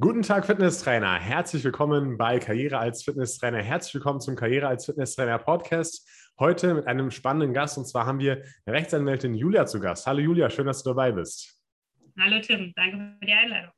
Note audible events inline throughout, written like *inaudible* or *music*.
Guten Tag, Fitnesstrainer. Herzlich willkommen bei Karriere als Fitnesstrainer. Herzlich willkommen zum Karriere als Fitnesstrainer Podcast. Heute mit einem spannenden Gast und zwar haben wir Rechtsanwältin Julia zu Gast. Hallo Julia, schön, dass du dabei bist. Hallo Tim, danke für die Einladung.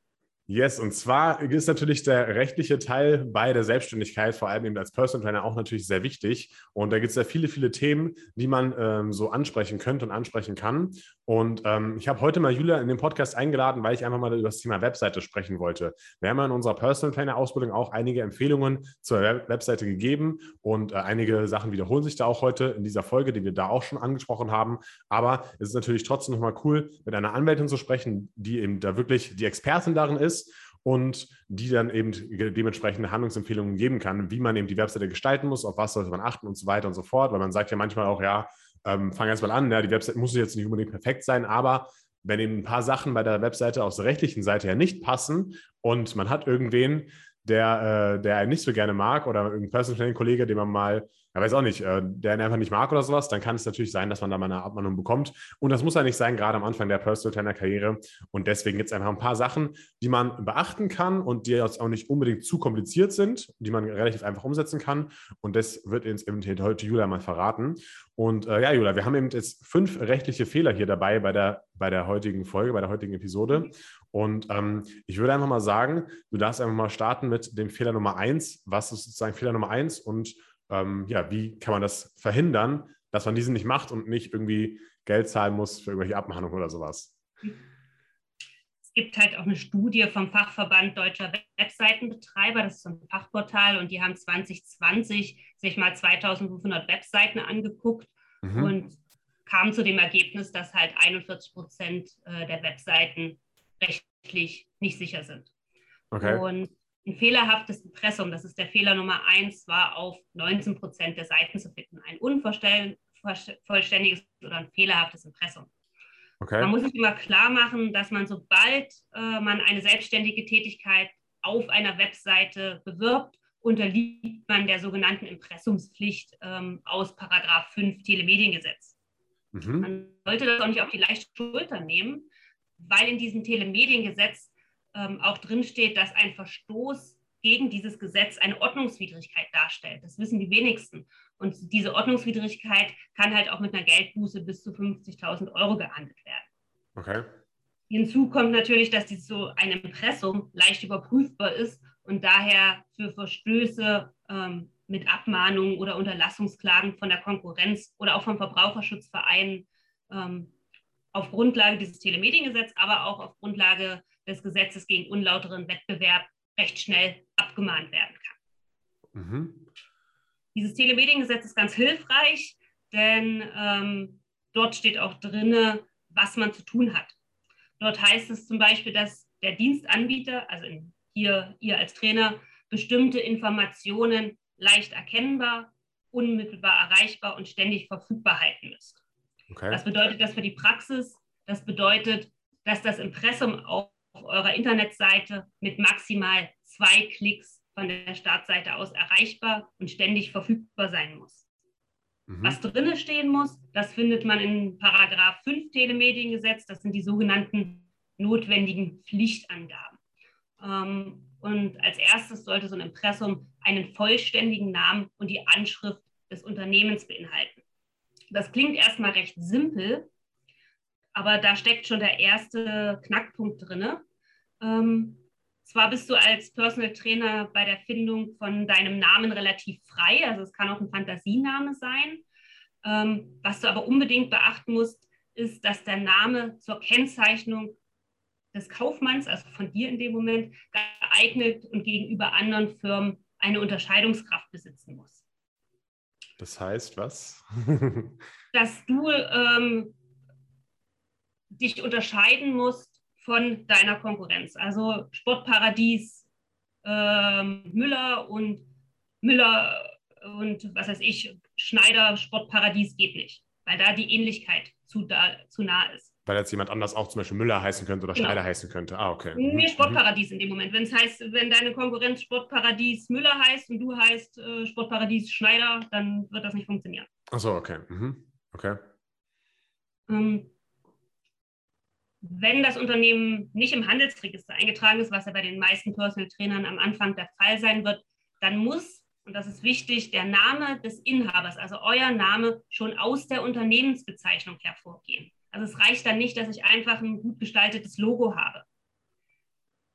Yes, und zwar ist natürlich der rechtliche Teil bei der Selbstständigkeit, vor allem eben als Personal Trainer, auch natürlich sehr wichtig. Und da gibt es ja viele, viele Themen, die man ähm, so ansprechen könnte und ansprechen kann. Und ähm, ich habe heute mal Julia in den Podcast eingeladen, weil ich einfach mal über das Thema Webseite sprechen wollte. Wir haben ja in unserer Personal Trainer Ausbildung auch einige Empfehlungen zur Web Webseite gegeben und äh, einige Sachen wiederholen sich da auch heute in dieser Folge, die wir da auch schon angesprochen haben. Aber es ist natürlich trotzdem nochmal cool, mit einer Anwältin zu sprechen, die eben da wirklich die Expertin darin ist und die dann eben dementsprechende Handlungsempfehlungen geben kann, wie man eben die Webseite gestalten muss, auf was sollte man achten und so weiter und so fort, weil man sagt ja manchmal auch, ja, ähm, fang erst mal an, ja, die Webseite muss jetzt nicht unbedingt perfekt sein, aber wenn eben ein paar Sachen bei der Webseite aus der rechtlichen Seite her nicht passen und man hat irgendwen, der, äh, der einen nicht so gerne mag oder irgendein Personal Training Kollege, den man mal ja, weiß auch nicht, äh, der ihn einfach nicht mag oder sowas, dann kann es natürlich sein, dass man da mal eine Abmahnung bekommt. Und das muss ja nicht sein, gerade am Anfang der Personal Trainer Karriere. Und deswegen gibt es einfach ein paar Sachen, die man beachten kann und die jetzt auch nicht unbedingt zu kompliziert sind, die man relativ einfach umsetzen kann. Und das wird uns eben heute Julia mal verraten. Und äh, ja, Julia, wir haben eben jetzt fünf rechtliche Fehler hier dabei bei der, bei der heutigen Folge, bei der heutigen Episode. Und ähm, ich würde einfach mal sagen, du darfst einfach mal starten mit dem Fehler Nummer eins. Was ist sozusagen Fehler Nummer eins und ähm, ja, wie kann man das verhindern, dass man diesen nicht macht und nicht irgendwie Geld zahlen muss für irgendwelche Abmahnungen oder sowas? Es gibt halt auch eine Studie vom Fachverband Deutscher Webseitenbetreiber, das ist so ein Fachportal, und die haben 2020 sich mal 2500 Webseiten angeguckt mhm. und kamen zu dem Ergebnis, dass halt 41 Prozent äh, der Webseiten rechtlich nicht sicher sind. Okay. Und ein fehlerhaftes Impressum, das ist der Fehler Nummer eins, war auf 19 Prozent der Seiten zu finden. Ein unvollständiges oder ein fehlerhaftes Impressum. Okay. Man muss sich immer klar machen, dass man, sobald äh, man eine selbstständige Tätigkeit auf einer Webseite bewirbt, unterliegt man der sogenannten Impressumspflicht ähm, aus Paragraph 5 Telemediengesetz. Mhm. Man sollte das auch nicht auf die leichte Schulter nehmen, weil in diesem Telemediengesetz ähm, auch drinsteht, dass ein Verstoß gegen dieses Gesetz eine Ordnungswidrigkeit darstellt. Das wissen die wenigsten. Und diese Ordnungswidrigkeit kann halt auch mit einer Geldbuße bis zu 50.000 Euro geahndet werden. Okay. Hinzu kommt natürlich, dass dies so ein Impressum leicht überprüfbar ist und daher für Verstöße ähm, mit Abmahnungen oder Unterlassungsklagen von der Konkurrenz oder auch vom Verbraucherschutzverein ähm, auf Grundlage dieses Telemediengesetzes, aber auch auf Grundlage des Gesetzes gegen unlauteren Wettbewerb recht schnell abgemahnt werden kann. Mhm. Dieses Telemediengesetz ist ganz hilfreich, denn ähm, dort steht auch drin, was man zu tun hat. Dort heißt es zum Beispiel, dass der Dienstanbieter, also hier ihr als Trainer, bestimmte Informationen leicht erkennbar, unmittelbar erreichbar und ständig verfügbar halten müsst. Okay. Was bedeutet das für die Praxis? Das bedeutet, dass das Impressum auch auf eurer Internetseite mit maximal zwei Klicks von der Startseite aus erreichbar und ständig verfügbar sein muss. Mhm. Was drinnen stehen muss, das findet man in Paragraph 5 Telemediengesetz. Das sind die sogenannten notwendigen Pflichtangaben. Ähm, und als erstes sollte so ein Impressum einen vollständigen Namen und die Anschrift des Unternehmens beinhalten. Das klingt erstmal recht simpel, aber da steckt schon der erste Knackpunkt drin. Ähm, zwar bist du als Personal Trainer bei der Findung von deinem Namen relativ frei, also es kann auch ein Fantasiename sein. Ähm, was du aber unbedingt beachten musst, ist, dass der Name zur Kennzeichnung des Kaufmanns, also von dir in dem Moment, geeignet und gegenüber anderen Firmen eine Unterscheidungskraft besitzen muss. Das heißt was? *laughs* dass du ähm, dich unterscheiden musst von deiner Konkurrenz. Also Sportparadies ähm, Müller und Müller und was weiß ich, Schneider Sportparadies geht nicht, weil da die Ähnlichkeit zu, da, zu nah ist. Weil jetzt jemand anders auch zum Beispiel Müller heißen könnte oder genau. Schneider heißen könnte. Ah, okay. Nee, mhm. Sportparadies in dem Moment. Wenn es heißt, wenn deine Konkurrenz Sportparadies Müller heißt und du heißt äh, Sportparadies Schneider, dann wird das nicht funktionieren. Ach so, okay. Mhm. Okay. Ähm, wenn das Unternehmen nicht im Handelsregister eingetragen ist, was ja bei den meisten Personal Trainern am Anfang der Fall sein wird, dann muss, und das ist wichtig, der Name des Inhabers, also euer Name, schon aus der Unternehmensbezeichnung hervorgehen. Also es reicht dann nicht, dass ich einfach ein gut gestaltetes Logo habe.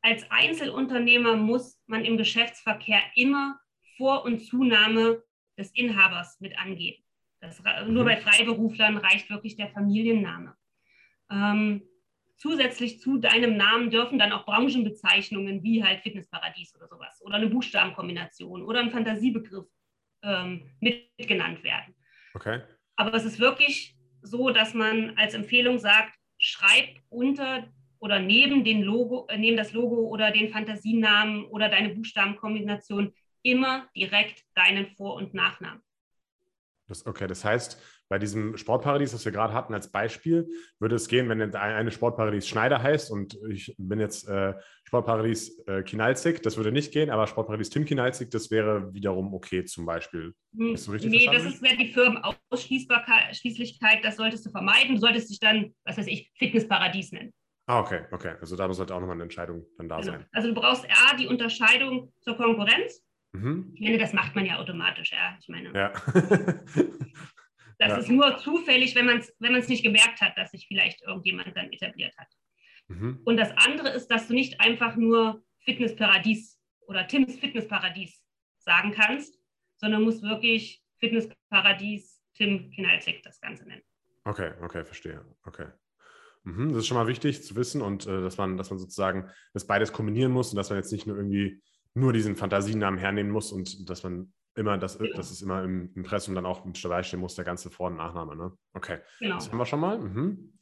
Als Einzelunternehmer muss man im Geschäftsverkehr immer Vor- und Zunahme des Inhabers mit angeben. Das, nur mhm. bei Freiberuflern reicht wirklich der Familienname. Ähm, zusätzlich zu deinem Namen dürfen dann auch Branchenbezeichnungen wie halt Fitnessparadies oder sowas oder eine Buchstabenkombination oder ein Fantasiebegriff ähm, mitgenannt werden. Okay. Aber es ist wirklich so, dass man als Empfehlung sagt, schreib unter oder neben, den Logo, äh, neben das Logo oder den Fantasienamen oder deine Buchstabenkombination immer direkt deinen Vor- und Nachnamen. Das, okay, das heißt, bei diesem Sportparadies, das wir gerade hatten als Beispiel, würde es gehen, wenn eine Sportparadies Schneider heißt und ich bin jetzt äh, Sportparadies äh, Kinalzig, das würde nicht gehen, aber Sportparadies Tim Kinalzig, das wäre wiederum okay zum Beispiel. Hm, ist richtig nee, verstanden? das wäre die Firmenausschließlichkeit, das solltest du vermeiden. Du solltest dich dann, was weiß ich, Fitnessparadies nennen. Ah, okay, okay. Also da sollte auch nochmal eine Entscheidung dann da genau. sein. Also du brauchst A, die Unterscheidung zur Konkurrenz. Mhm. Ich meine, das macht man ja automatisch, ja. Ich meine. Ja. *laughs* *laughs* Das ja. ist nur zufällig, wenn man es wenn nicht gemerkt hat, dass sich vielleicht irgendjemand dann etabliert hat. Mhm. Und das andere ist, dass du nicht einfach nur Fitnessparadies oder Tims Fitnessparadies sagen kannst, sondern musst wirklich Fitnessparadies Tim Kinalzig das Ganze nennen. Okay, okay, verstehe. Okay. Mhm, das ist schon mal wichtig zu wissen und äh, dass, man, dass man sozusagen das beides kombinieren muss und dass man jetzt nicht nur irgendwie nur diesen Fantasienamen hernehmen muss und dass man immer, das, genau. das ist immer im Impressum dann auch mit dabei stehen muss, der ganze Vor- und Nachname. Ne? Okay. Genau. Das haben wir schon mal. Mhm.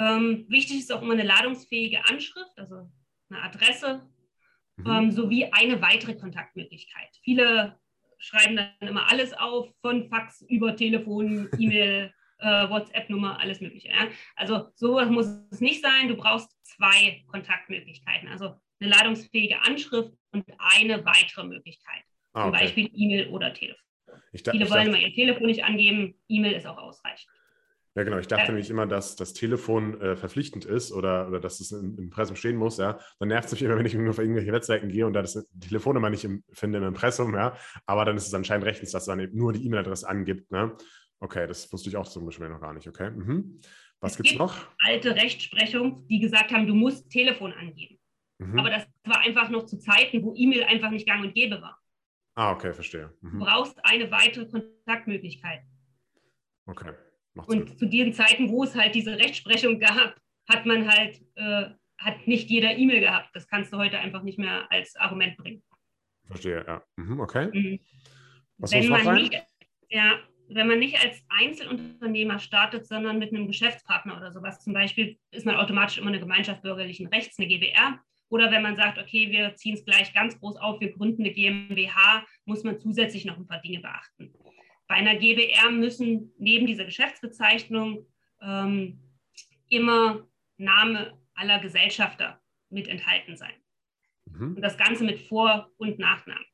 Ähm, wichtig ist auch immer eine ladungsfähige Anschrift, also eine Adresse, mhm. ähm, sowie eine weitere Kontaktmöglichkeit. Viele schreiben dann immer alles auf, von Fax über Telefon, *laughs* E-Mail, äh, WhatsApp-Nummer, alles Mögliche. Ja? Also sowas muss es nicht sein. Du brauchst zwei Kontaktmöglichkeiten, also eine ladungsfähige Anschrift und eine weitere Möglichkeit. Ah, Zum okay. Beispiel E-Mail oder Telefon. Da, Viele wollen immer ihr Telefon nicht angeben, E-Mail ist auch ausreichend. Ja, genau. Ich dachte äh, nämlich immer, dass das Telefon äh, verpflichtend ist oder, oder dass es im Impressum stehen muss. Ja. Dann nervt es mich immer, wenn ich nur auf irgendwelche Webseiten gehe und da das Telefonnummer nicht im, finde im Impressum. Ja. Aber dann ist es anscheinend rechtens, dass dann eben nur die E-Mail-Adresse angibt. Ne? Okay, das wusste ich auch zum Beispiel noch gar nicht. Okay. Mhm. Was gibt es noch? Alte Rechtsprechung, die gesagt haben, du musst Telefon angeben. Mhm. Aber das war einfach noch zu Zeiten, wo E-Mail einfach nicht gang und gäbe war. Ah, okay, verstehe. Mhm. Du brauchst eine weitere Kontaktmöglichkeit. Okay. Macht und Sinn. zu diesen Zeiten, wo es halt diese Rechtsprechung gab, hat man halt, äh, hat nicht jeder E-Mail gehabt. Das kannst du heute einfach nicht mehr als Argument bringen. Verstehe, ja. Mhm, okay. Mhm. Was wenn man rein? nicht, ja, wenn man nicht als Einzelunternehmer startet, sondern mit einem Geschäftspartner oder sowas, zum Beispiel, ist man automatisch immer eine Gemeinschaft bürgerlichen Rechts, eine GBR. Oder wenn man sagt, okay, wir ziehen es gleich ganz groß auf, wir gründen eine GmbH, muss man zusätzlich noch ein paar Dinge beachten. Bei einer GbR müssen neben dieser Geschäftsbezeichnung ähm, immer Name aller Gesellschafter mit enthalten sein. Mhm. Und das Ganze mit Vor- und Nachnamen.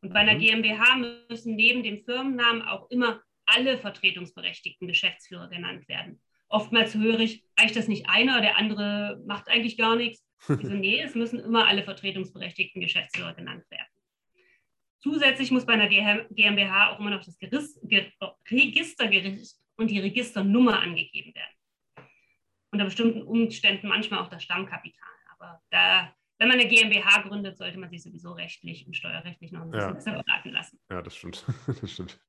Und bei einer mhm. GmbH müssen neben dem Firmennamen auch immer alle vertretungsberechtigten Geschäftsführer genannt werden. Oftmals höre ich, reicht das nicht einer, der andere macht eigentlich gar nichts. Also nee, es müssen immer alle vertretungsberechtigten Geschäftsführer genannt werden. Zusätzlich muss bei einer GmbH auch immer noch das Registergericht und die Registernummer angegeben werden. Unter bestimmten Umständen manchmal auch das Stammkapital. Aber da, wenn man eine GmbH gründet, sollte man sich sowieso rechtlich und steuerrechtlich noch ein bisschen ja. beraten lassen. Ja, das stimmt. *laughs* das stimmt.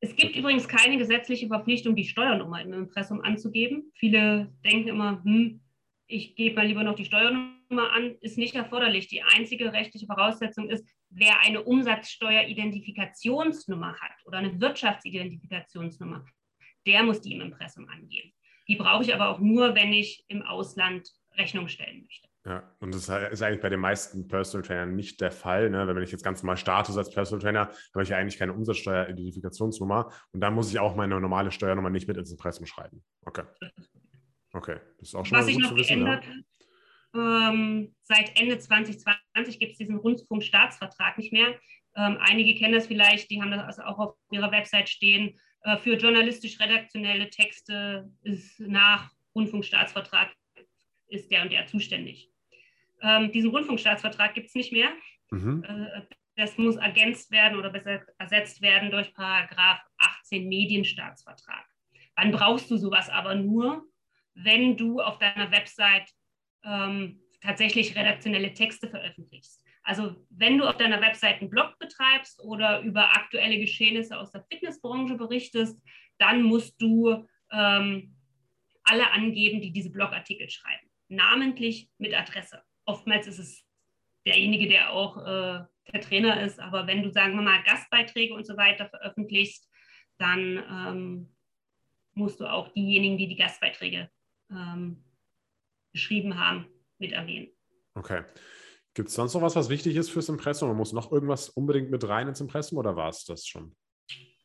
Es gibt übrigens keine gesetzliche Verpflichtung, die Steuernummer im Impressum anzugeben. Viele denken immer, hm, ich gebe mal lieber noch die Steuernummer an, ist nicht erforderlich. Die einzige rechtliche Voraussetzung ist, wer eine Umsatzsteueridentifikationsnummer hat oder eine Wirtschaftsidentifikationsnummer, der muss die im Impressum angeben. Die brauche ich aber auch nur, wenn ich im Ausland Rechnung stellen möchte. Ja, und das ist eigentlich bei den meisten Personal Trainern nicht der Fall. Ne? Wenn ich jetzt ganz normal starte als Personal Trainer, habe ich ja eigentlich keine Umsatzsteueridentifikationsnummer und dann muss ich auch meine normale Steuernummer nicht mit ins Impressum schreiben. Okay. Okay, das ist auch schon Was mal gut zu wissen. Geändert, ja. ähm, seit Ende 2020 gibt es diesen Rundfunkstaatsvertrag nicht mehr. Ähm, einige kennen das vielleicht, die haben das also auch auf ihrer Website stehen. Äh, für journalistisch-redaktionelle Texte ist nach Rundfunkstaatsvertrag ist der und der zuständig. Ähm, diesen Rundfunkstaatsvertrag gibt es nicht mehr. Mhm. Äh, das muss ergänzt werden oder besser ersetzt werden durch Paragraph 18 Medienstaatsvertrag. Wann brauchst du sowas aber nur, wenn du auf deiner Website ähm, tatsächlich redaktionelle Texte veröffentlichst. Also wenn du auf deiner Website einen Blog betreibst oder über aktuelle Geschehnisse aus der Fitnessbranche berichtest, dann musst du ähm, alle angeben, die diese Blogartikel schreiben, namentlich mit Adresse. Oftmals ist es derjenige, der auch äh, der Trainer ist, aber wenn du, sagen wir mal, Gastbeiträge und so weiter veröffentlichst, dann ähm, musst du auch diejenigen, die die Gastbeiträge ähm, geschrieben haben, mit erwähnen. Okay. Gibt es sonst noch was, was wichtig ist fürs Impressum? Man muss noch irgendwas unbedingt mit rein ins Impressum oder war es das schon?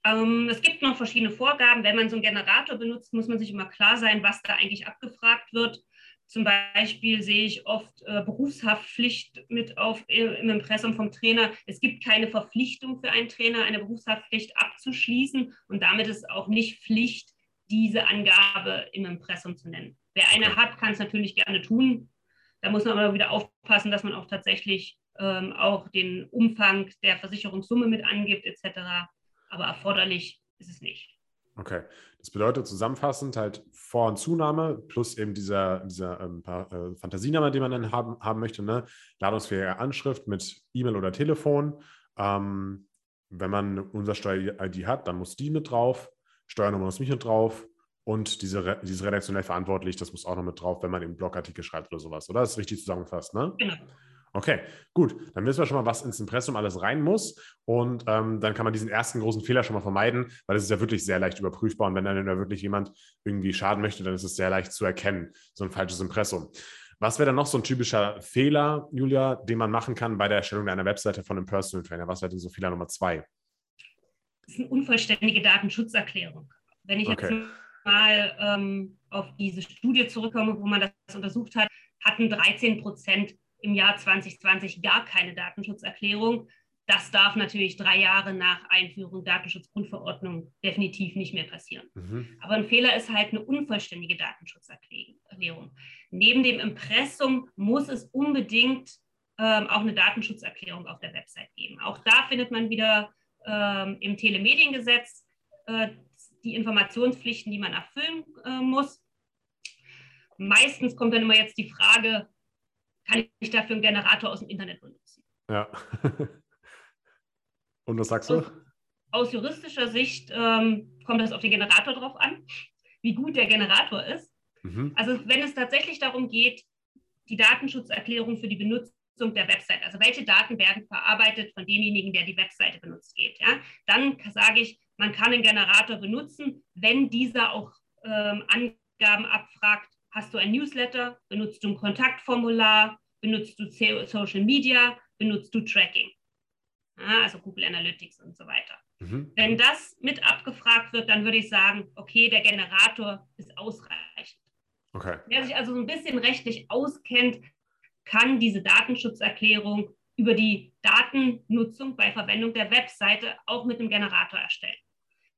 Ähm, es gibt noch verschiedene Vorgaben. Wenn man so einen Generator benutzt, muss man sich immer klar sein, was da eigentlich abgefragt wird. Zum Beispiel sehe ich oft äh, Berufshaftpflicht mit auf, im Impressum vom Trainer. Es gibt keine Verpflichtung für einen Trainer, eine Berufshaftpflicht abzuschließen und damit ist auch nicht Pflicht, diese Angabe im Impressum zu nennen. Wer eine hat, kann es natürlich gerne tun. Da muss man aber wieder aufpassen, dass man auch tatsächlich ähm, auch den Umfang der Versicherungssumme mit angibt etc. Aber erforderlich ist es nicht. Okay, das bedeutet zusammenfassend halt Vor- und Zunahme plus eben dieser, dieser ähm, äh, Fantasiename, den man dann haben, haben möchte, ne? ladungsfähige Anschrift mit E-Mail oder Telefon. Ähm, wenn man unser Steuer-ID hat, dann muss die mit drauf, Steuernummer muss mich mit drauf, und diese, dieses redaktionell verantwortlich, das muss auch noch mit drauf, wenn man eben Blogartikel schreibt oder sowas, oder? Das ist richtig zusammengefasst, ne? Genau. Okay, gut. Dann wissen wir schon mal, was ins Impressum alles rein muss. Und ähm, dann kann man diesen ersten großen Fehler schon mal vermeiden, weil es ist ja wirklich sehr leicht überprüfbar. Und wenn dann wirklich jemand irgendwie schaden möchte, dann ist es sehr leicht zu erkennen, so ein falsches Impressum. Was wäre dann noch so ein typischer Fehler, Julia, den man machen kann bei der Erstellung einer Webseite von einem Personal Trainer? Was wäre denn so Fehler Nummer zwei? Das ist eine unvollständige Datenschutzerklärung. Wenn ich okay. jetzt mal ähm, auf diese Studie zurückkomme, wo man das untersucht hat, hatten 13 Prozent im Jahr 2020 gar keine Datenschutzerklärung. Das darf natürlich drei Jahre nach Einführung Datenschutzgrundverordnung definitiv nicht mehr passieren. Mhm. Aber ein Fehler ist halt eine unvollständige Datenschutzerklärung. Neben dem Impressum muss es unbedingt ähm, auch eine Datenschutzerklärung auf der Website geben. Auch da findet man wieder ähm, im Telemediengesetz äh, die Informationspflichten, die man erfüllen äh, muss. Meistens kommt dann immer jetzt die Frage, kann ich dafür einen Generator aus dem Internet benutzen? Ja. *laughs* Und was sagst du? Aus, aus juristischer Sicht ähm, kommt das auf den Generator drauf an, wie gut der Generator ist. Mhm. Also wenn es tatsächlich darum geht, die Datenschutzerklärung für die Benutzung der Website, also welche Daten werden verarbeitet von demjenigen, der die Webseite benutzt, geht, ja, dann sage ich, man kann einen Generator benutzen, wenn dieser auch ähm, Angaben abfragt. Hast du ein Newsletter? Benutzt du ein Kontaktformular? Benutzt du Social Media? Benutzt du Tracking? Ja, also Google Analytics und so weiter. Mhm. Wenn das mit abgefragt wird, dann würde ich sagen, okay, der Generator ist ausreichend. Okay. Wer sich also so ein bisschen rechtlich auskennt, kann diese Datenschutzerklärung über die Datennutzung bei Verwendung der Webseite auch mit dem Generator erstellen.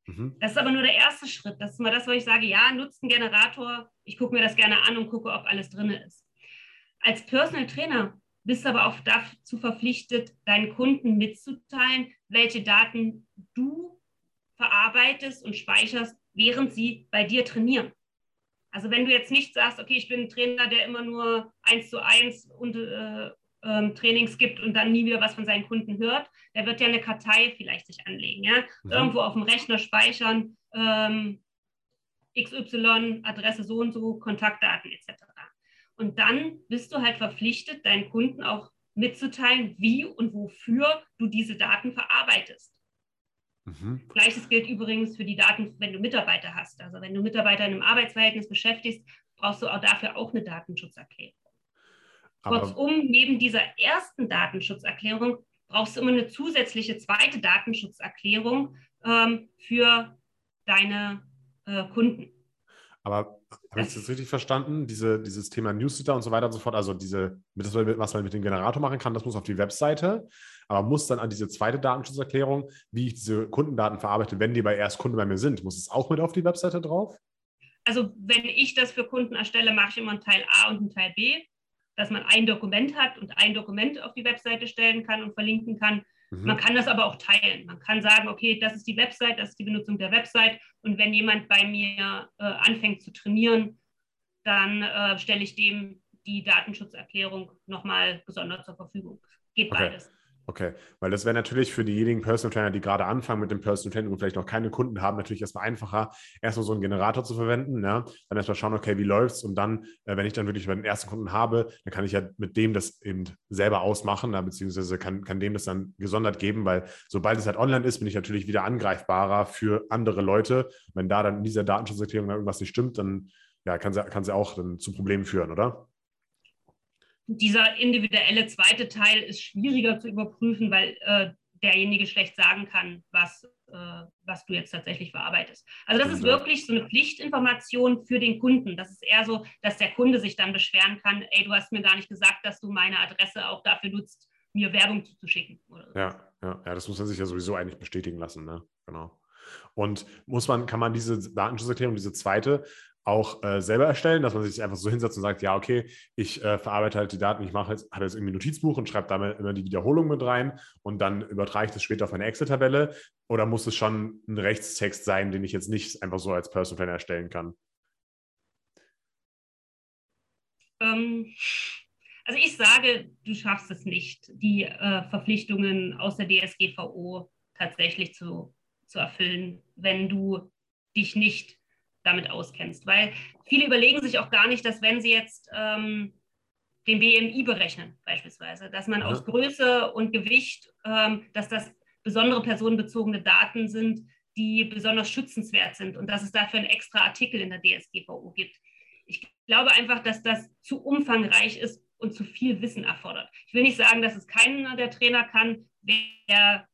Mhm. Das ist aber nur der erste Schritt. Das ist mal das, wo ich sage, ja, nutzt einen Generator. Ich gucke mir das gerne an und gucke, ob alles drin ist. Als Personal Trainer bist du aber auch dazu verpflichtet, deinen Kunden mitzuteilen, welche Daten du verarbeitest und speicherst, während sie bei dir trainieren. Also wenn du jetzt nicht sagst, okay, ich bin ein Trainer, der immer nur eins zu eins und, äh, ähm, Trainings gibt und dann nie wieder was von seinen Kunden hört, der wird ja eine Kartei vielleicht sich anlegen, ja, mhm. irgendwo auf dem Rechner speichern, ähm, XY, Adresse so und so, Kontaktdaten etc. Und dann bist du halt verpflichtet, deinen Kunden auch mitzuteilen, wie und wofür du diese Daten verarbeitest. Mhm. Gleiches gilt übrigens für die Daten, wenn du Mitarbeiter hast. Also wenn du Mitarbeiter in einem Arbeitsverhältnis beschäftigst, brauchst du auch dafür auch eine Datenschutzerklärung. Kurzum, neben dieser ersten Datenschutzerklärung brauchst du immer eine zusätzliche zweite Datenschutzerklärung ähm, für deine äh, Kunden. Aber habe ich das richtig verstanden? Diese, dieses Thema Newsletter und so weiter und so fort, also diese, was man mit dem Generator machen kann, das muss auf die Webseite, aber muss dann an diese zweite Datenschutzerklärung, wie ich diese Kundendaten verarbeite, wenn die bei Erstkunde bei mir sind, muss es auch mit auf die Webseite drauf? Also wenn ich das für Kunden erstelle, mache ich immer einen Teil A und einen Teil B, dass man ein Dokument hat und ein Dokument auf die Webseite stellen kann und verlinken kann. Mhm. Man kann das aber auch teilen. Man kann sagen, okay, das ist die Website, das ist die Benutzung der Website. Und wenn jemand bei mir äh, anfängt zu trainieren, dann äh, stelle ich dem die Datenschutzerklärung nochmal gesondert zur Verfügung. Geht okay. beides. Okay, weil das wäre natürlich für diejenigen Personal Trainer, die gerade anfangen mit dem Personal Training und vielleicht noch keine Kunden haben, natürlich erstmal einfacher, erstmal so einen Generator zu verwenden. Ja? Dann erstmal schauen, okay, wie läuft es? Und dann, äh, wenn ich dann wirklich den ersten Kunden habe, dann kann ich ja mit dem das eben selber ausmachen, ja? beziehungsweise kann, kann dem das dann gesondert geben, weil sobald es halt online ist, bin ich natürlich wieder angreifbarer für andere Leute. Wenn da dann in dieser Datenschutzerklärung irgendwas nicht stimmt, dann ja, kann sie, sie auch dann zu Problemen führen, oder? Dieser individuelle zweite Teil ist schwieriger zu überprüfen, weil äh, derjenige schlecht sagen kann, was, äh, was du jetzt tatsächlich verarbeitest. Also das ist wirklich so eine Pflichtinformation für den Kunden. Das ist eher so, dass der Kunde sich dann beschweren kann, ey, du hast mir gar nicht gesagt, dass du meine Adresse auch dafür nutzt, mir Werbung zuzuschicken. So. Ja, ja, ja, das muss man sich ja sowieso eigentlich bestätigen lassen, ne? Genau. Und muss man, kann man diese Datenschutzerklärung, diese zweite, auch äh, selber erstellen, dass man sich einfach so hinsetzt und sagt, ja, okay, ich äh, verarbeite halt die Daten, ich mache jetzt, habe jetzt irgendwie ein Notizbuch und schreibe da immer die Wiederholung mit rein und dann übertrage ich das später auf eine Excel-Tabelle oder muss es schon ein Rechtstext sein, den ich jetzt nicht einfach so als Personal Planner erstellen kann? Ähm, also ich sage, du schaffst es nicht, die äh, Verpflichtungen aus der DSGVO tatsächlich zu, zu erfüllen, wenn du dich nicht damit auskennst. Weil viele überlegen sich auch gar nicht, dass wenn sie jetzt ähm, den BMI berechnen, beispielsweise, dass man ja. aus Größe und Gewicht, ähm, dass das besondere personenbezogene Daten sind, die besonders schützenswert sind und dass es dafür einen extra Artikel in der DSGVO gibt. Ich glaube einfach, dass das zu umfangreich ist und zu viel Wissen erfordert. Ich will nicht sagen, dass es keiner der Trainer kann, der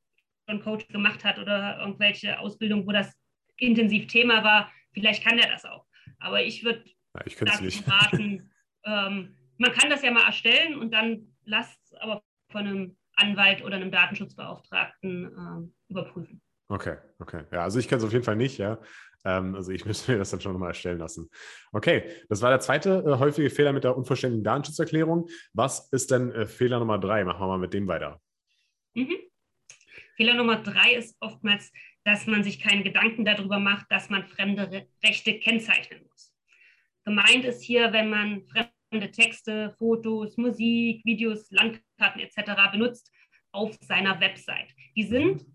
schon Coach gemacht hat oder irgendwelche Ausbildung, wo das intensiv Thema war, Vielleicht kann er das auch. Aber ich würde ja, ich nicht. raten, *laughs* ähm, man kann das ja mal erstellen und dann lasst es aber von einem Anwalt oder einem Datenschutzbeauftragten ähm, überprüfen. Okay, okay. Ja, also ich kenne es auf jeden Fall nicht, ja. Ähm, also ich *laughs* müsste mir das dann schon nochmal erstellen lassen. Okay, das war der zweite äh, häufige Fehler mit der unvollständigen Datenschutzerklärung. Was ist denn äh, Fehler Nummer drei? Machen wir mal mit dem weiter. Mhm. Fehler Nummer drei ist oftmals dass man sich keinen Gedanken darüber macht, dass man fremde Rechte kennzeichnen muss. Gemeint ist hier, wenn man fremde Texte, Fotos, Musik, Videos, Landkarten etc. benutzt auf seiner Website. Die sind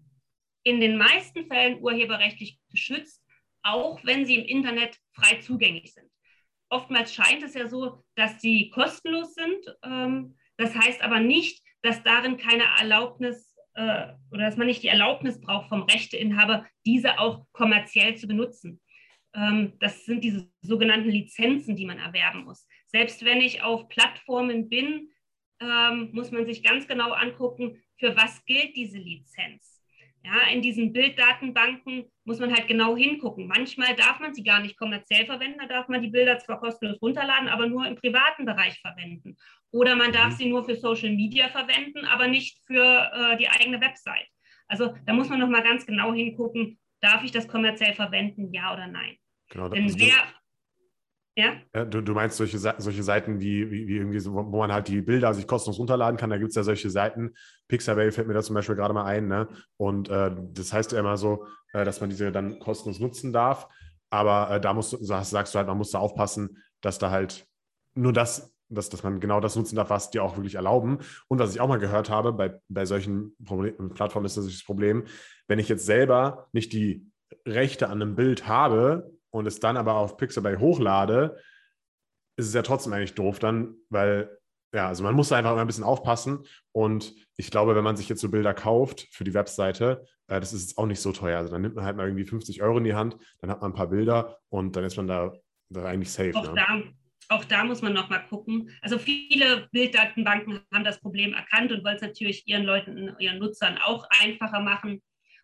in den meisten Fällen urheberrechtlich geschützt, auch wenn sie im Internet frei zugänglich sind. Oftmals scheint es ja so, dass sie kostenlos sind. Ähm, das heißt aber nicht, dass darin keine Erlaubnis äh, oder dass man nicht die Erlaubnis braucht vom Rechteinhaber, diese auch kommerziell zu benutzen. Ähm, das sind diese sogenannten Lizenzen, die man erwerben muss. Selbst wenn ich auf Plattformen bin, ähm, muss man sich ganz genau angucken, für was gilt diese Lizenz. Ja, in diesen Bilddatenbanken muss man halt genau hingucken. Manchmal darf man sie gar nicht kommerziell verwenden, da darf man die Bilder zwar kostenlos runterladen, aber nur im privaten Bereich verwenden. Oder man darf mhm. sie nur für Social Media verwenden, aber nicht für äh, die eigene Website. Also da muss man nochmal ganz genau hingucken, darf ich das kommerziell verwenden, ja oder nein. Genau, Denn wer, ja? ja du, du, meinst solche, solche Seiten wie, wie, wie, irgendwie so, wo man halt die Bilder sich kostenlos runterladen kann. Da gibt es ja solche Seiten. Pixabay fällt mir da zum Beispiel gerade mal ein. Ne? Und äh, das heißt ja immer so, äh, dass man diese dann kostenlos nutzen darf. Aber äh, da musst du, sagst du halt, man muss da aufpassen, dass da halt nur das, dass, dass man genau das nutzen darf, was die auch wirklich erlauben. Und was ich auch mal gehört habe, bei, bei solchen Problem, Plattformen ist das das Problem, wenn ich jetzt selber nicht die Rechte an einem Bild habe, und es dann aber auf Pixabay hochlade, ist es ja trotzdem eigentlich doof dann, weil, ja, also man muss da einfach immer ein bisschen aufpassen. Und ich glaube, wenn man sich jetzt so Bilder kauft für die Webseite, äh, das ist jetzt auch nicht so teuer. Also dann nimmt man halt mal irgendwie 50 Euro in die Hand, dann hat man ein paar Bilder und dann ist man da, da eigentlich safe. Auch, ne? da, auch da muss man nochmal gucken. Also viele Bilddatenbanken haben das Problem erkannt und wollen es natürlich ihren Leuten, ihren Nutzern auch einfacher machen.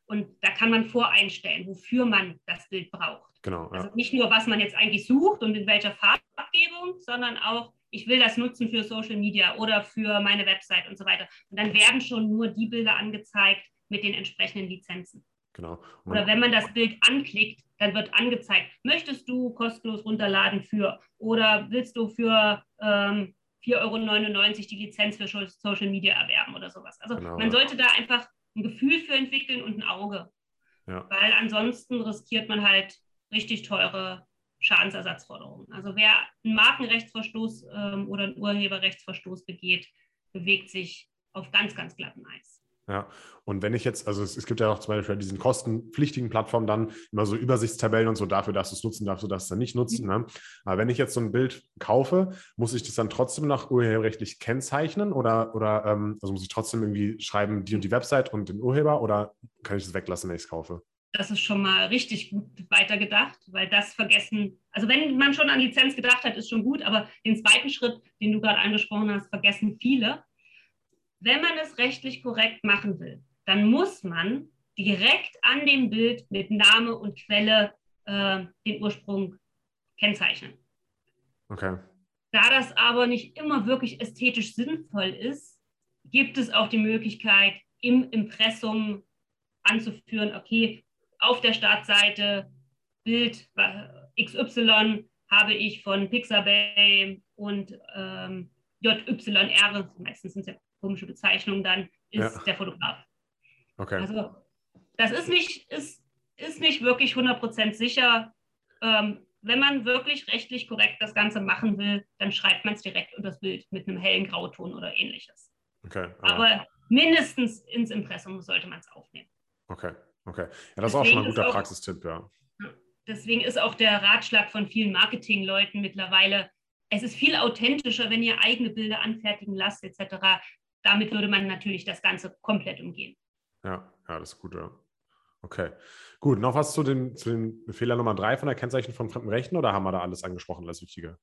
Und da kann man voreinstellen, wofür man das Bild braucht. Genau. Ja. Also nicht nur, was man jetzt eigentlich sucht und in welcher Farbgebung, sondern auch, ich will das nutzen für Social Media oder für meine Website und so weiter. Und dann werden schon nur die Bilder angezeigt mit den entsprechenden Lizenzen. Genau. Oder wenn man das Bild anklickt, dann wird angezeigt, möchtest du kostenlos runterladen für oder willst du für ähm, 4,99 Euro die Lizenz für Social Media erwerben oder sowas. Also genau. man sollte da einfach ein Gefühl für entwickeln und ein Auge. Ja. Weil ansonsten riskiert man halt richtig teure Schadensersatzforderungen. Also wer einen Markenrechtsverstoß ähm, oder einen Urheberrechtsverstoß begeht, bewegt sich auf ganz, ganz glatten Eis. Ja, und wenn ich jetzt, also es, es, gibt ja auch zum Beispiel bei diesen kostenpflichtigen Plattformen dann immer so Übersichtstabellen und so, dafür darfst du es nutzen, darfst du dann nicht nutzen. Mhm. Ne? Aber wenn ich jetzt so ein Bild kaufe, muss ich das dann trotzdem nach urheberrechtlich kennzeichnen oder, oder ähm, also muss ich trotzdem irgendwie schreiben, die und die Website und den Urheber oder kann ich das weglassen, wenn ich es kaufe? Das ist schon mal richtig gut weitergedacht, weil das vergessen, also wenn man schon an Lizenz gedacht hat, ist schon gut, aber den zweiten Schritt, den du gerade angesprochen hast, vergessen viele wenn man es rechtlich korrekt machen will, dann muss man direkt an dem Bild mit Name und Quelle äh, den Ursprung kennzeichnen. Okay. Da das aber nicht immer wirklich ästhetisch sinnvoll ist, gibt es auch die Möglichkeit, im Impressum anzuführen, okay, auf der Startseite Bild XY habe ich von Pixabay und ähm, JYR, meistens sind es ja komische Bezeichnung dann, ist ja. der Fotograf. Okay. Also das ist nicht, ist, ist nicht wirklich 100% sicher. Ähm, wenn man wirklich rechtlich korrekt das Ganze machen will, dann schreibt man es direkt unter das Bild mit einem hellen Grauton oder ähnliches. Okay. Aber, aber mindestens ins Impressum sollte man es aufnehmen. Okay, okay. Ja, das deswegen ist auch schon ein guter auch, Praxistipp, ja. Deswegen ist auch der Ratschlag von vielen Marketingleuten mittlerweile, es ist viel authentischer, wenn ihr eigene Bilder anfertigen lasst, etc., damit würde man natürlich das Ganze komplett umgehen. Ja, ja, das ist gut, ja. Okay. Gut, noch was zu den, zu den Fehler Nummer drei von der Kennzeichnung von fremden Rechten oder haben wir da alles angesprochen, alles Wichtige?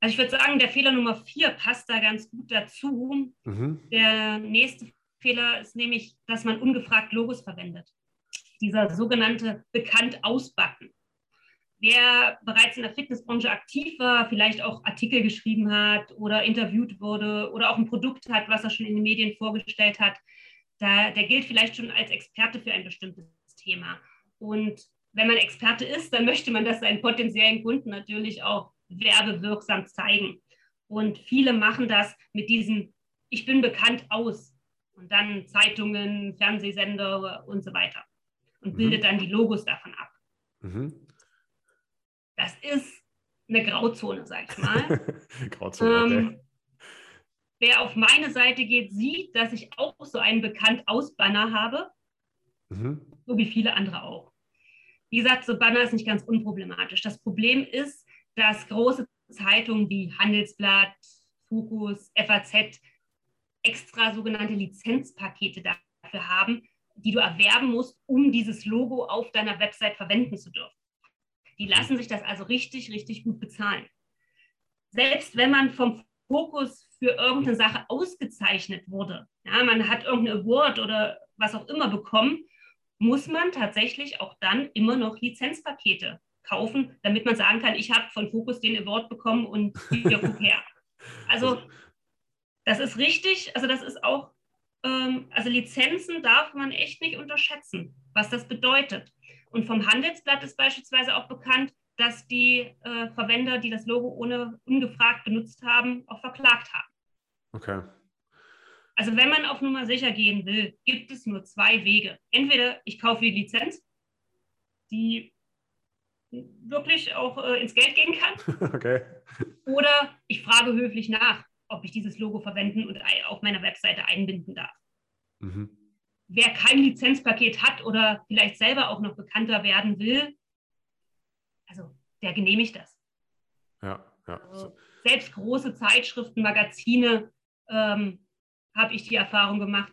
Also ich würde sagen, der Fehler Nummer vier passt da ganz gut dazu. Mhm. Der nächste Fehler ist nämlich, dass man ungefragt Logos verwendet. Dieser sogenannte bekannt ausbacken der bereits in der Fitnessbranche aktiv war, vielleicht auch Artikel geschrieben hat oder interviewt wurde oder auch ein Produkt hat, was er schon in den Medien vorgestellt hat, da, der gilt vielleicht schon als Experte für ein bestimmtes Thema. Und wenn man Experte ist, dann möchte man das seinen potenziellen Kunden natürlich auch werbewirksam zeigen. Und viele machen das mit diesem, ich bin bekannt aus und dann Zeitungen, Fernsehsender und so weiter und mhm. bildet dann die Logos davon ab. Mhm das ist eine Grauzone, sag ich mal. *laughs* Grauzone, okay. Ähm, wer auf meine Seite geht, sieht, dass ich auch so einen bekannt aus Banner habe, mhm. so wie viele andere auch. Wie gesagt, so Banner ist nicht ganz unproblematisch. Das Problem ist, dass große Zeitungen wie Handelsblatt, Fokus, FAZ extra sogenannte Lizenzpakete dafür haben, die du erwerben musst, um dieses Logo auf deiner Website verwenden zu dürfen. Die lassen sich das also richtig, richtig gut bezahlen. Selbst wenn man vom Fokus für irgendeine Sache ausgezeichnet wurde, ja, man hat irgendein Award oder was auch immer bekommen, muss man tatsächlich auch dann immer noch Lizenzpakete kaufen, damit man sagen kann, ich habe von Fokus den Award bekommen und hier guck her. *laughs* Also das ist richtig, also das ist auch, ähm, also Lizenzen darf man echt nicht unterschätzen, was das bedeutet. Und vom Handelsblatt ist beispielsweise auch bekannt, dass die äh, Verwender, die das Logo ohne ungefragt benutzt haben, auch verklagt haben. Okay. Also wenn man auf Nummer sicher gehen will, gibt es nur zwei Wege. Entweder ich kaufe die Lizenz, die wirklich auch äh, ins Geld gehen kann. *laughs* Okay. Oder ich frage höflich nach, ob ich dieses Logo verwenden und auf meiner Webseite einbinden darf. Mhm wer kein Lizenzpaket hat oder vielleicht selber auch noch bekannter werden will, also der genehmigt das. Ja, ja. Also, selbst große Zeitschriften, Magazine, ähm, habe ich die Erfahrung gemacht,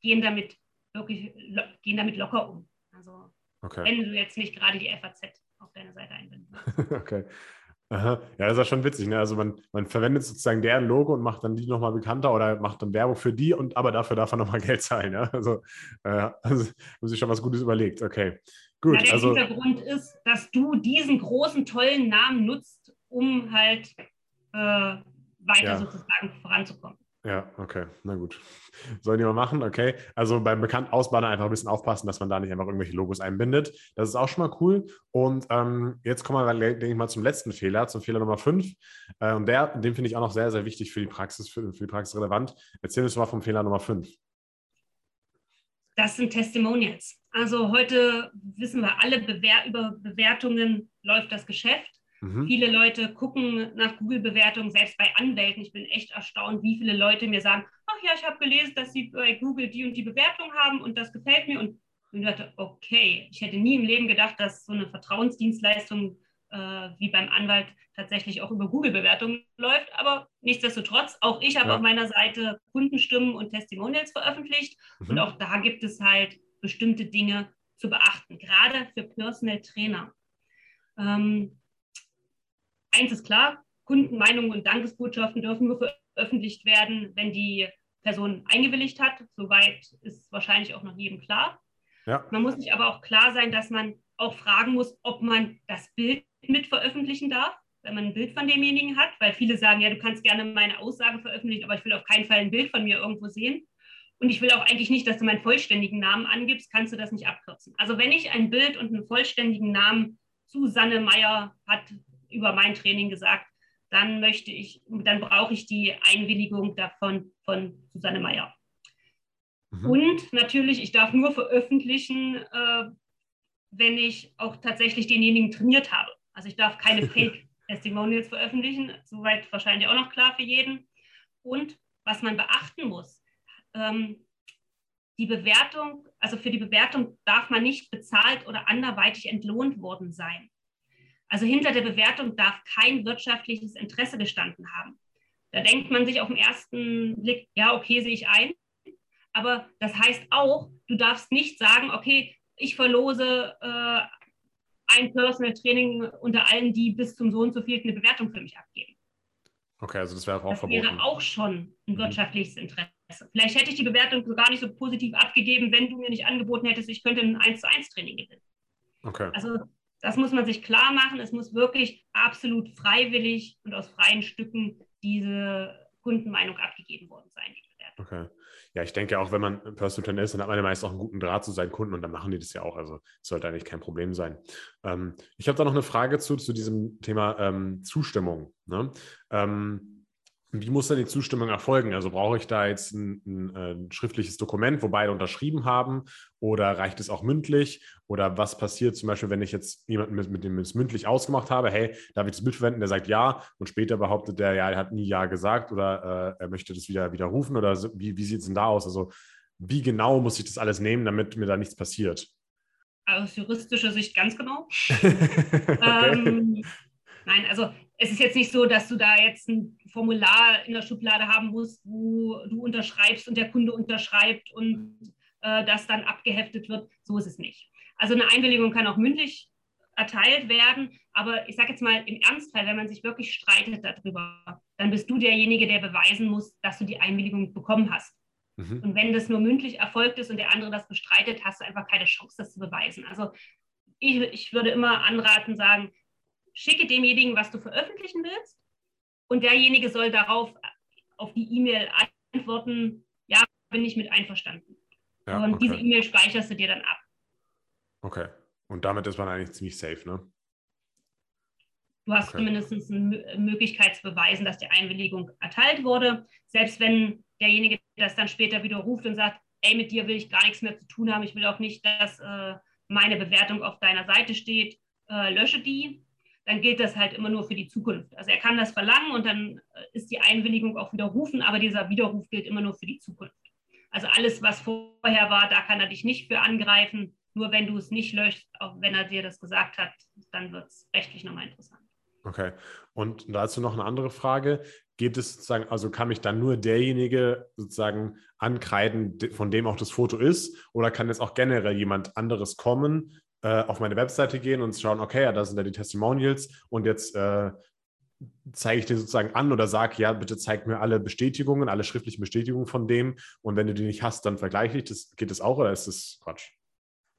gehen damit wirklich gehen damit locker um. Also okay. wenn du jetzt nicht gerade die FAZ auf deine Seite einbinden *laughs* okay. Aha. Ja, das ist ja schon witzig. Ne? Also man, man verwendet sozusagen deren Logo und macht dann die nochmal bekannter oder macht dann Werbung für die und aber dafür darf man nochmal *laughs* Geld zahlen. Ja? Also, äh, also haben sich schon was Gutes überlegt. Okay. Gut. Ja, der also, Hintergrund ist, dass du diesen großen, tollen Namen nutzt, um halt äh, weiter ja. sozusagen voranzukommen. Ja, okay, na gut. Sollen die mal machen, okay. Also beim bekannten Ausbaden einfach ein bisschen aufpassen, dass man da nicht einfach irgendwelche Logos einbindet. Das ist auch schon mal cool. Und ähm, jetzt kommen wir, denke ich mal, zum letzten Fehler, zum Fehler Nummer 5. Äh, und der, den finde ich auch noch sehr, sehr wichtig für die Praxis, für, für die Praxis relevant. Erzähl uns mal vom Fehler Nummer 5. Das sind Testimonials. Also heute wissen wir alle, Bewer über Bewertungen läuft das Geschäft. Mhm. Viele Leute gucken nach Google-Bewertungen, selbst bei Anwälten. Ich bin echt erstaunt, wie viele Leute mir sagen, ach ja, ich habe gelesen, dass sie bei Google die und die Bewertung haben und das gefällt mir. Und ich dachte, okay, ich hätte nie im Leben gedacht, dass so eine Vertrauensdienstleistung äh, wie beim Anwalt tatsächlich auch über Google-Bewertungen läuft. Aber nichtsdestotrotz, auch ich habe ja. auf meiner Seite Kundenstimmen und Testimonials veröffentlicht. Mhm. Und auch da gibt es halt bestimmte Dinge zu beachten, gerade für Personal Trainer. Ähm, eins ist klar, Kundenmeinungen und Dankesbotschaften dürfen nur veröffentlicht werden, wenn die Person eingewilligt hat. Soweit ist wahrscheinlich auch noch jedem klar. Ja. Man muss sich aber auch klar sein, dass man auch fragen muss, ob man das Bild mit veröffentlichen darf, wenn man ein Bild von demjenigen hat, weil viele sagen, ja, du kannst gerne meine Aussage veröffentlichen, aber ich will auf keinen Fall ein Bild von mir irgendwo sehen. Und ich will auch eigentlich nicht, dass du meinen vollständigen Namen angibst, kannst du das nicht abkürzen. Also wenn ich ein Bild und einen vollständigen Namen Susanne Meyer hat über mein Training gesagt, dann möchte ich, dann brauche ich die Einwilligung davon von Susanne Meyer. Mhm. Und natürlich, ich darf nur veröffentlichen, äh, wenn ich auch tatsächlich denjenigen trainiert habe. Also ich darf keine *laughs* Fake-Testimonials veröffentlichen, soweit wahrscheinlich auch noch klar für jeden. Und was man beachten muss, ähm, die Bewertung, also für die Bewertung darf man nicht bezahlt oder anderweitig entlohnt worden sein. Also hinter der Bewertung darf kein wirtschaftliches Interesse gestanden haben. Da denkt man sich auf den ersten Blick, ja, okay, sehe ich ein. Aber das heißt auch, du darfst nicht sagen, okay, ich verlose äh, ein Personal Training unter allen, die bis zum so und so viel eine Bewertung für mich abgeben. Okay, also das wäre auch das verboten. Das wäre auch schon ein mhm. wirtschaftliches Interesse. Vielleicht hätte ich die Bewertung gar nicht so positiv abgegeben, wenn du mir nicht angeboten hättest, ich könnte ein 1 zu 1 Training gewinnen. Okay. Also das muss man sich klar machen. Es muss wirklich absolut freiwillig und aus freien Stücken diese Kundenmeinung abgegeben worden sein. Okay. Ja, ich denke auch, wenn man Personal Trainer ist, dann hat man ja meist auch einen guten Draht zu seinen Kunden und dann machen die das ja auch. Also sollte eigentlich kein Problem sein. Ähm, ich habe da noch eine Frage zu, zu diesem Thema ähm, Zustimmung. Ne? Ähm, wie muss dann die Zustimmung erfolgen? Also brauche ich da jetzt ein, ein, ein, schriftliches Dokument, wo beide unterschrieben haben? Oder reicht es auch mündlich? Oder was passiert zum Beispiel, wenn ich jetzt jemanden mit, mit dem es mündlich ausgemacht habe, hey, darf ich das Bild verwenden? Der sagt ja und später behauptet der, ja, er hat nie ja gesagt oder äh, er möchte das wieder widerrufen oder so, wie, wie sieht es denn da aus? Also wie genau muss ich das alles nehmen, damit mir da nichts passiert? Aus juristischer Sicht ganz genau. *laughs* okay. ähm, nein, also es ist jetzt nicht so, dass du da jetzt ein Formular in der Schublade haben musst, wo du unterschreibst und der Kunde unterschreibt und äh, das dann abgeheftet wird. So ist es nicht. Also eine Einwilligung kann auch mündlich erteilt werden, aber ich sage jetzt mal im Ernstfall, wenn man sich wirklich streitet darüber, dann bist du derjenige, der beweisen muss, dass du die Einwilligung bekommen hast. Mhm. Und wenn das nur mündlich erfolgt ist und der andere das bestreitet, hast du einfach keine Chance, das zu beweisen. Also ich, ich würde immer anraten, sagen, schicke demjenigen, was du veröffentlichen willst und derjenige soll darauf auf die E-Mail antworten, ja, bin ich mit einverstanden. Ja, und okay. diese E-Mail speicherst du dir dann ab. Okay. Und damit ist man eigentlich ziemlich safe, ne? Du hast okay. zumindest eine Möglichkeit zu beweisen, dass die Einwilligung erteilt wurde. Selbst wenn derjenige das dann später wieder ruft und sagt, ey, mit dir will ich gar nichts mehr zu tun haben, ich will auch nicht, dass äh, meine Bewertung auf deiner Seite steht, äh, lösche die dann gilt das halt immer nur für die Zukunft. Also er kann das verlangen und dann äh, ist die Einwilligung auch widerrufen, aber dieser Widerruf gilt immer nur für die Zukunft. Also alles, was vorher war, da kann er dich nicht für angreifen. Nur wenn du es nicht löscht, auch wenn er dir das gesagt hat, dann wird es rechtlich nochmal interessant. Okay. Und dazu noch eine andere Frage. Geht es sozusagen, also kann mich dann nur derjenige sozusagen ankreiden, von dem auch das Foto ist? Oder kann jetzt auch generell jemand anderes kommen, äh, auf meine Webseite gehen und schauen, okay, ja, da sind ja die Testimonials und jetzt äh, zeige ich dir sozusagen an oder sage, ja, bitte zeig mir alle Bestätigungen, alle schriftlichen Bestätigungen von dem und wenn du die nicht hast, dann vergleiche ich das. Geht das auch oder ist das Quatsch?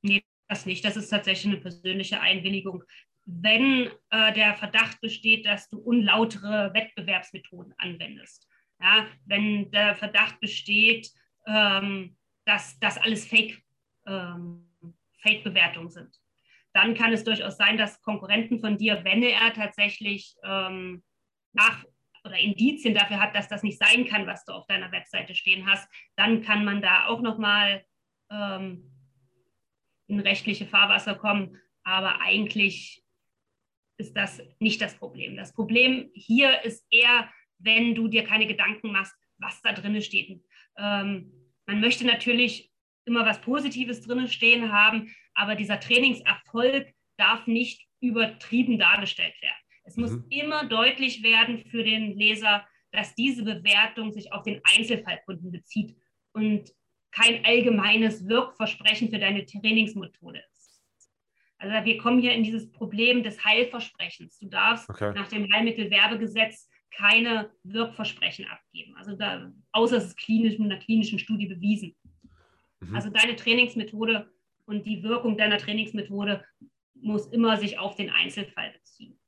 Nee, das nicht. Das ist tatsächlich eine persönliche Einwilligung. Wenn äh, der Verdacht besteht, dass du unlautere Wettbewerbsmethoden anwendest, Ja, wenn der Verdacht besteht, ähm, dass das alles Fake, ähm, Fake-Bewertungen sind. Dann kann es durchaus sein, dass Konkurrenten von dir, wenn er tatsächlich ähm, nach oder Indizien dafür hat, dass das nicht sein kann, was du auf deiner Webseite stehen hast, dann kann man da auch nochmal ähm, in rechtliche Fahrwasser kommen. Aber eigentlich ist das nicht das Problem. Das Problem hier ist eher, wenn du dir keine Gedanken machst, was da drin steht. Ähm, man möchte natürlich immer was Positives drin stehen haben, aber dieser Trainingserfolg darf nicht übertrieben dargestellt werden. Es muss mhm. immer deutlich werden für den Leser, dass diese Bewertung sich auf den Einzelfallkunden bezieht und kein allgemeines Wirkversprechen für deine Trainingsmethode ist. Also wir kommen hier in dieses Problem des Heilversprechens. Du darfst okay. nach dem Heilmittelwerbegesetz keine Wirkversprechen abgeben. Also da, außer es ist klinisch mit einer klinischen Studie bewiesen. Mhm. Also deine Trainingsmethode und die Wirkung deiner Trainingsmethode muss immer sich auf den Einzelfall beziehen.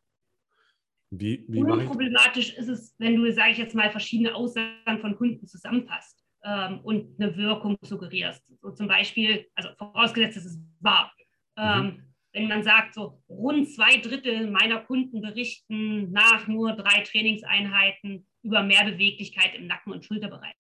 Wie, wie Unproblematisch ist es, wenn du, sage ich jetzt mal, verschiedene Aussagen von Kunden zusammenfasst ähm, und eine Wirkung suggerierst. So zum Beispiel, also vorausgesetzt, es ist wahr. Ähm, mhm. Wenn man sagt, so rund zwei Drittel meiner Kunden berichten nach nur drei Trainingseinheiten über mehr Beweglichkeit im Nacken- und Schulterbereich,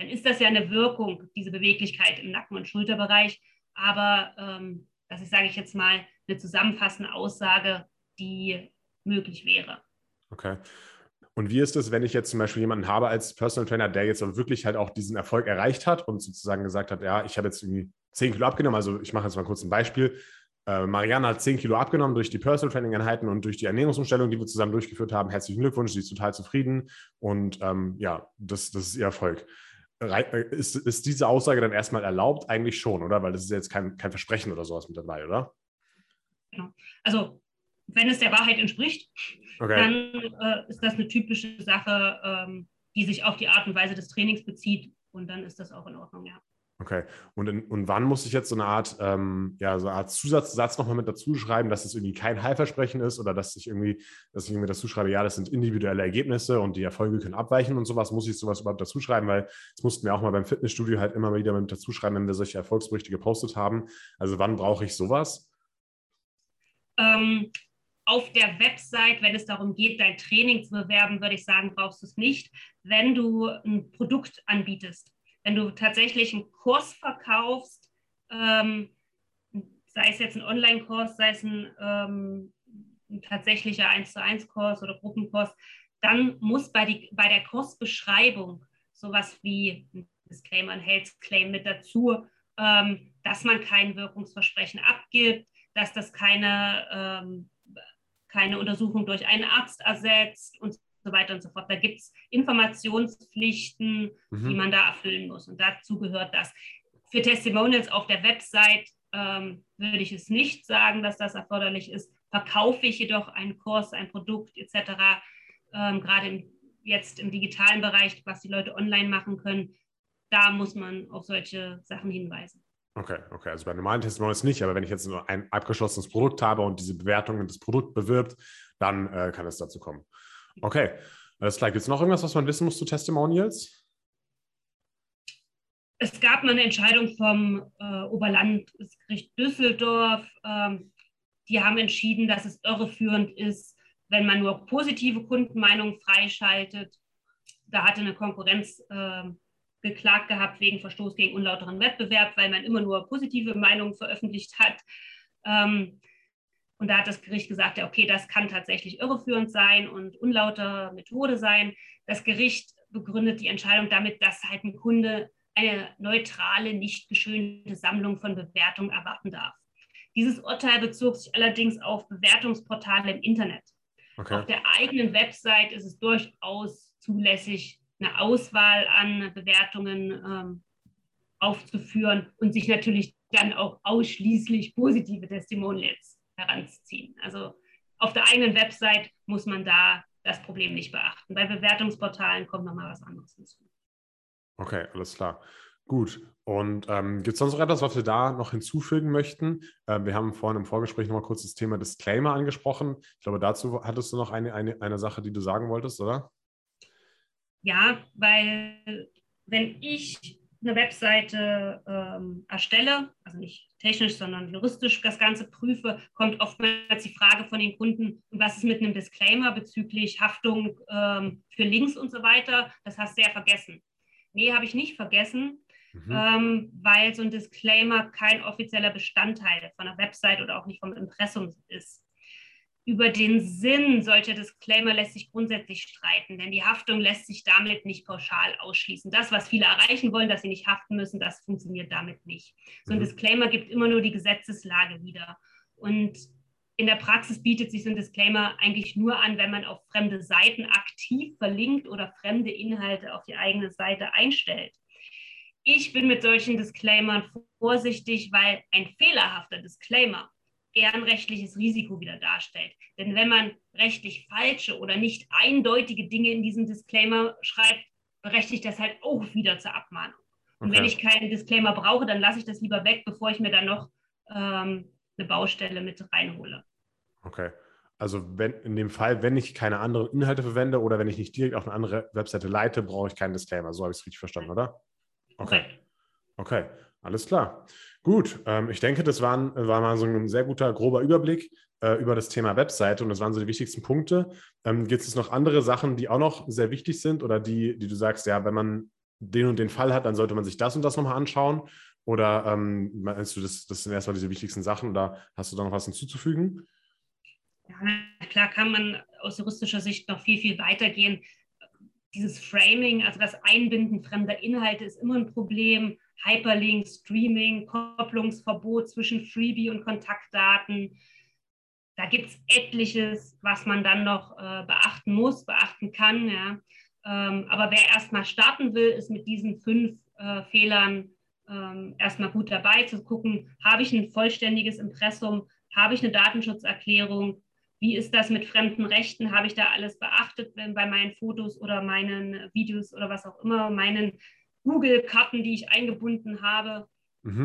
dann ist das ja eine Wirkung, diese Beweglichkeit im Nacken- und Schulterbereich. Aber ähm, das ist, sage ich jetzt mal, eine zusammenfassende Aussage, die möglich wäre. Okay. Und wie ist es, wenn ich jetzt zum Beispiel jemanden habe als Personal Trainer, der jetzt wirklich halt auch diesen Erfolg erreicht hat und sozusagen gesagt hat, ja, ich habe jetzt irgendwie 10 Kilo abgenommen. Also ich mache jetzt mal kurz ein Beispiel. Äh, Marianne hat 10 Kilo abgenommen durch die Personal Training Einheiten und durch die Ernährungsumstellung, die wir zusammen durchgeführt haben. Herzlichen Glückwunsch, sie ist total zufrieden und ähm, ja, das, das ist ihr Erfolg. Äh, ist, ist diese Aussage dann erstmal erlaubt? Eigentlich schon, oder? Weil das ist jetzt kein, kein Versprechen oder sowas mit dabei, oder? Also wenn es der Wahrheit entspricht, okay. dann äh, ist das eine typische Sache, ähm, die sich auf die Art und Weise des Trainings bezieht und dann ist das auch in Ordnung, ja. Okay. Und, in, und wann muss ich jetzt so eine Art, ähm, ja, so eine Art Zusatzsatz nochmal mit dazu schreiben, dass es irgendwie kein Heilversprechen ist oder dass ich irgendwie, dass ich irgendwie dazu schreibe, ja, das sind individuelle Ergebnisse und die Erfolge können abweichen und sowas, muss ich sowas überhaupt dazu schreiben, weil das mussten wir auch mal beim Fitnessstudio halt immer wieder mit dazu schreiben, wenn wir solche Erfolgsberichte gepostet haben. Also wann brauche ich sowas? Ähm, auf der Website, wenn es darum geht, dein Training zu bewerben, würde ich sagen, brauchst du es nicht. Wenn du ein Produkt anbietest, wenn du tatsächlich einen Kurs verkaufst, ähm, sei es jetzt ein Online-Kurs, sei es ein, ähm, ein tatsächlicher 1 zu 1 Kurs oder Gruppenkurs, dann muss bei, die, bei der Kursbeschreibung sowas wie ein Disclaimer, ein Health Claim mit dazu, ähm, dass man kein Wirkungsversprechen abgibt, dass das keine ähm, keine Untersuchung durch einen Arzt ersetzt und so weiter und so fort. Da gibt es Informationspflichten, mhm. die man da erfüllen muss. Und dazu gehört das. Für Testimonials auf der Website ähm, würde ich es nicht sagen, dass das erforderlich ist. Verkaufe ich jedoch einen Kurs, ein Produkt etc., ähm, gerade im, jetzt im digitalen Bereich, was die Leute online machen können, da muss man auf solche Sachen hinweisen. Okay, okay. Also bei normalen Testimonials nicht, aber wenn ich jetzt nur ein abgeschlossenes Produkt habe und diese Bewertungen das Produkt bewirbt, dann äh, kann es dazu kommen. Okay, alles klar. Gibt es noch irgendwas, was man wissen muss zu Testimonials? Es gab mal eine Entscheidung vom äh, Oberlandesgericht Düsseldorf. Ähm, die haben entschieden, dass es irreführend ist, wenn man nur positive Kundenmeinungen freischaltet. Da hatte eine Konkurrenz äh, geklagt gehabt wegen Verstoß gegen unlauteren Wettbewerb, weil man immer nur positive Meinungen veröffentlicht hat. Ähm, und da hat das Gericht gesagt, ja, okay, das kann tatsächlich irreführend sein und unlauter Methode sein. Das Gericht begründet die Entscheidung damit, dass halt ein Kunde eine neutrale, nicht geschönte Sammlung von Bewertungen erwarten darf. Dieses Urteil bezog sich allerdings auf Bewertungsportale im Internet. Okay. Auf der eigenen Website ist es durchaus zulässig, eine Auswahl an Bewertungen ähm, aufzuführen und sich natürlich dann auch ausschließlich positive Testimonials heranzuziehen. Also auf der eigenen Website muss man da das Problem nicht beachten. Bei Bewertungsportalen kommt nochmal was anderes hinzu. Okay, alles klar. Gut. Und ähm, gibt es sonst noch etwas, was wir da noch hinzufügen möchten? Äh, wir haben vorhin im Vorgespräch nochmal kurz das Thema Disclaimer angesprochen. Ich glaube, dazu hattest du noch eine, eine, eine Sache, die du sagen wolltest, oder? Ja, weil wenn ich eine Webseite ähm, erstelle, also nicht technisch, sondern juristisch das Ganze prüfe, kommt oftmals die Frage von den Kunden, was ist mit einem Disclaimer bezüglich Haftung ähm, für Links und so weiter. Das hast du ja vergessen. Nee, habe ich nicht vergessen, mhm. ähm, weil so ein Disclaimer kein offizieller Bestandteil von einer Website oder auch nicht vom Impressum ist. Über den Sinn solcher Disclaimer lässt sich grundsätzlich streiten, denn die Haftung lässt sich damit nicht pauschal ausschließen. Das, was viele erreichen wollen, dass sie nicht haften müssen, das funktioniert damit nicht. So ein mhm. Disclaimer gibt immer nur die Gesetzeslage wieder. Und in der Praxis bietet sich so ein Disclaimer eigentlich nur an, wenn man auf fremde Seiten aktiv verlinkt oder fremde Inhalte auf die eigene Seite einstellt. Ich bin mit solchen Disclaimern vorsichtig, weil ein fehlerhafter Disclaimer ein rechtliches Risiko wieder darstellt. Denn wenn man rechtlich falsche oder nicht eindeutige Dinge in diesem Disclaimer schreibt, berechtigt das halt auch wieder zur Abmahnung. Und okay. wenn ich keinen Disclaimer brauche, dann lasse ich das lieber weg, bevor ich mir dann noch ähm, eine Baustelle mit reinhole. Okay. Also wenn in dem Fall, wenn ich keine anderen Inhalte verwende oder wenn ich nicht direkt auf eine andere Webseite leite, brauche ich keinen Disclaimer. So habe ich es richtig verstanden, oder? Okay. Okay, alles klar. Gut, ähm, ich denke, das waren, war mal so ein sehr guter, grober Überblick äh, über das Thema Webseite und das waren so die wichtigsten Punkte. Ähm, Gibt es noch andere Sachen, die auch noch sehr wichtig sind oder die, die du sagst, ja, wenn man den und den Fall hat, dann sollte man sich das und das nochmal anschauen? Oder ähm, meinst du, das, das sind erstmal diese wichtigsten Sachen oder hast du da noch was hinzuzufügen? Ja, klar kann man aus juristischer Sicht noch viel, viel weitergehen. Dieses Framing, also das Einbinden fremder Inhalte ist immer ein Problem. Hyperlink, Streaming, Kopplungsverbot zwischen Freebie und Kontaktdaten. Da gibt es etliches, was man dann noch äh, beachten muss, beachten kann. Ja. Ähm, aber wer erstmal starten will, ist mit diesen fünf äh, Fehlern ähm, erstmal gut dabei zu gucken, habe ich ein vollständiges Impressum, habe ich eine Datenschutzerklärung, wie ist das mit fremden Rechten, habe ich da alles beachtet bei meinen Fotos oder meinen Videos oder was auch immer, meinen Google-Karten, die ich eingebunden habe. Mhm.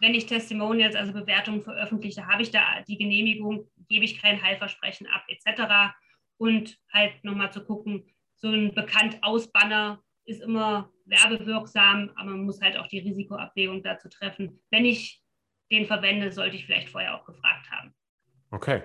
Wenn ich Testimonials, also Bewertungen veröffentliche, habe ich da die Genehmigung, gebe ich kein Heilversprechen ab, etc. Und halt nochmal zu gucken, so ein Bekannt-Aus-Banner ist immer werbewirksam, aber man muss halt auch die Risikoabwägung dazu treffen. Wenn ich den verwende, sollte ich vielleicht vorher auch gefragt haben. Okay.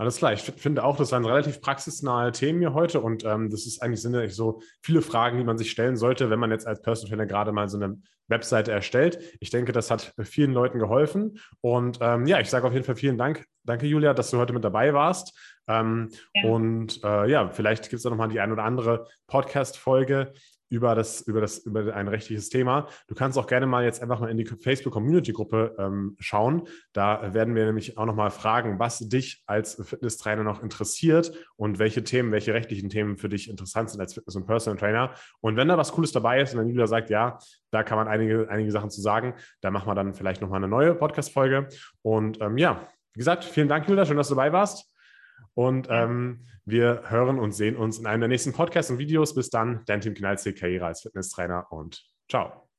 Alles klar, ich finde auch, das waren relativ praxisnahe Themen hier heute und ähm, das ist eigentlich sind so viele Fragen, die man sich stellen sollte, wenn man jetzt als Personal Trainer gerade mal so eine Webseite erstellt. Ich denke, das hat vielen Leuten geholfen und ähm, ja, ich sage auf jeden Fall vielen Dank. Danke, Julia, dass du heute mit dabei warst. Ähm, ja. Und äh, ja, vielleicht gibt es da nochmal die ein oder andere Podcast-Folge, über das, über das, über ein rechtliches Thema. Du kannst auch gerne mal jetzt einfach mal in die Facebook-Community-Gruppe ähm, schauen. Da werden wir nämlich auch nochmal fragen, was dich als Fitnesstrainer noch interessiert und welche Themen, welche rechtlichen Themen für dich interessant sind als Fitness- und Personal Trainer. Und wenn da was Cooles dabei ist und dann Julia sagt, ja, da kann man einige, einige Sachen zu sagen, da machen wir dann vielleicht nochmal eine neue Podcast-Folge. Und ähm, ja, wie gesagt, vielen Dank, Julia, schön, dass du dabei warst. Und ähm, wir hören und sehen uns in einem der nächsten Podcasts und Videos. Bis dann, dein Team Knalzig, Karriere als Fitnesstrainer und ciao.